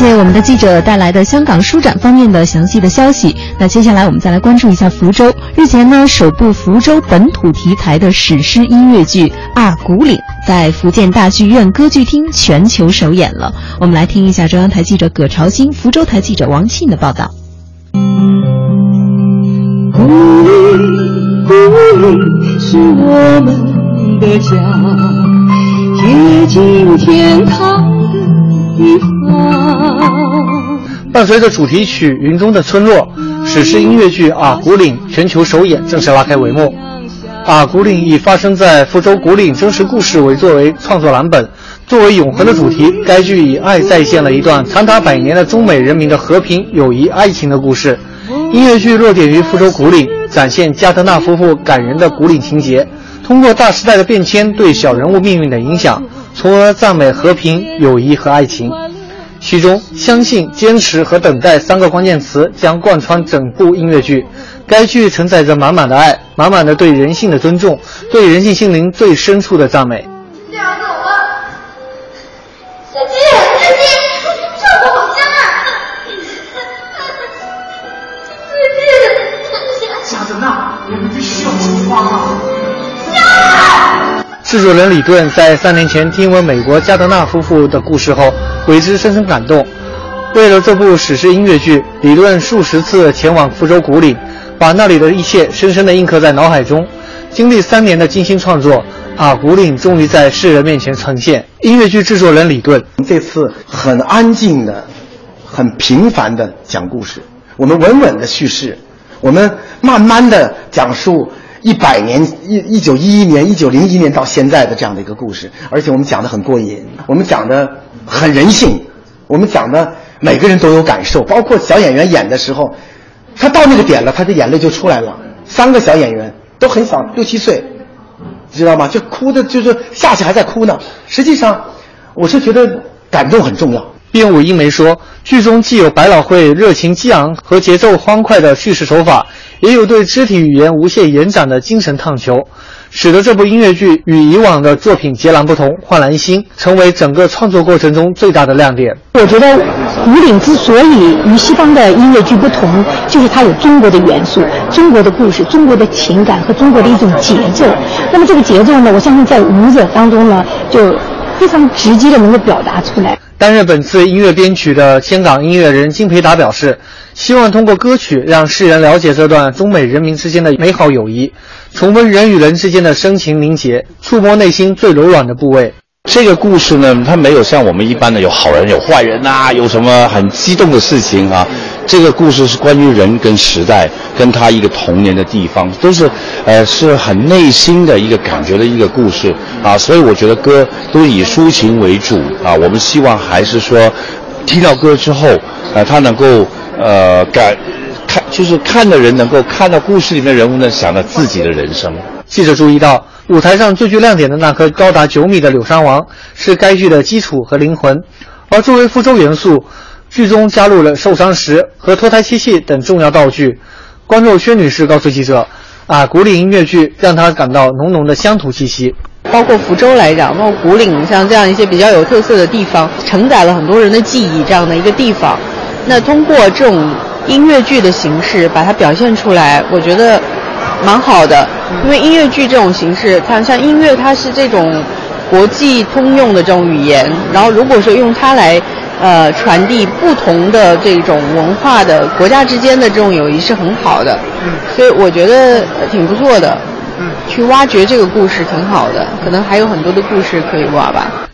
谢我们的记者带来的香港书展方面的详细的消息。那接下来我们再来关注一下福州。日前呢，首部福州本土题材的史诗音乐剧《二古岭》在福建大剧院歌剧厅全球首演了。我们来听一下中央台记者葛朝新、福州台记者王庆的报道。古岭，古岭是我们的家，接近天堂。伴随着主题曲《云中的村落》，史诗音乐剧《阿古岭》全球首演正式拉开帷幕。《阿古岭》以发生在福州古岭真实故事为作为创作蓝本，作为永恒的主题，该剧以爱再现了一段长达百年的中美人民的和平、友谊、爱情的故事。音乐剧落点于福州古岭，展现加德纳夫妇感人的古岭情节，通过大时代的变迁对小人物命运的影响。从而赞美和平、友谊和爱情，其中相信、坚持和等待三个关键词将贯穿整部音乐剧。该剧承载着满满的爱，满满的对人性的尊重，对人性心灵最深处的赞美。这样走了，小姐，小姐，照顾好家啊！再见，加德纳，我们必须要出发了。制作人李顿在三年前听闻美国加德纳夫妇的故事后，为之深深感动。为了这部史诗音乐剧，李顿数十次前往福州古岭，把那里的一切深深地印刻在脑海中。经历三年的精心创作，啊，古岭终于在世人面前呈现。音乐剧制作人李顿这次很安静的、很平凡的讲故事，我们稳稳的叙事，我们慢慢的讲述。一百年一一九一一年一九零一年到现在的这样的一个故事，而且我们讲的很过瘾，我们讲的很人性，我们讲的每个人都有感受，包括小演员演的时候，他到那个点了，他的眼泪就出来了。三个小演员都很小，六七岁，知道吗？就哭的，就是下去还在哭呢。实际上，我是觉得感动很重要。编舞英梅说，剧中既有百老汇热情激昂和节奏欢快的叙事手法。也有对肢体语言无限延展的精神探求，使得这部音乐剧与以往的作品截然不同，焕然一新，成为整个创作过程中最大的亮点。我觉得《古岭》之所以与西方的音乐剧不同，就是它有中国的元素、中国的故事、中国的情感和中国的一种节奏。那么这个节奏呢，我相信在舞者当中呢，就非常直接的能够表达出来。担任本次音乐编曲的香港音乐人金培达表示，希望通过歌曲让世人了解这段中美人民之间的美好友谊，重温人与人之间的深情凝结，触摸内心最柔软的部位。这个故事呢，它没有像我们一般的有好人有坏人呐，有什么很激动的事情啊。这个故事是关于人跟时代，跟他一个童年的地方，都是，呃，是很内心的一个感觉的一个故事啊。所以我觉得歌都以抒情为主啊。我们希望还是说，听到歌之后，呃，他能够呃感看，就是看的人能够看到故事里面人物呢，想到自己的人生。记者注意到，舞台上最具亮点的那棵高达九米的柳山王，是该剧的基础和灵魂，而作为福州元素。剧中加入了受伤石和脱胎漆器等重要道具。观众薛女士告诉记者：“啊，古岭音乐剧让她感到浓浓的乡土气息。包括福州来讲，包括古岭像这样一些比较有特色的地方，承载了很多人的记忆这样的一个地方。那通过这种音乐剧的形式把它表现出来，我觉得蛮好的。因为音乐剧这种形式，它像音乐，它是这种国际通用的这种语言。然后如果说用它来。”呃，传递不同的这种文化的国家之间的这种友谊是很好的，嗯，所以我觉得挺不错的，去挖掘这个故事挺好的，可能还有很多的故事可以挖吧。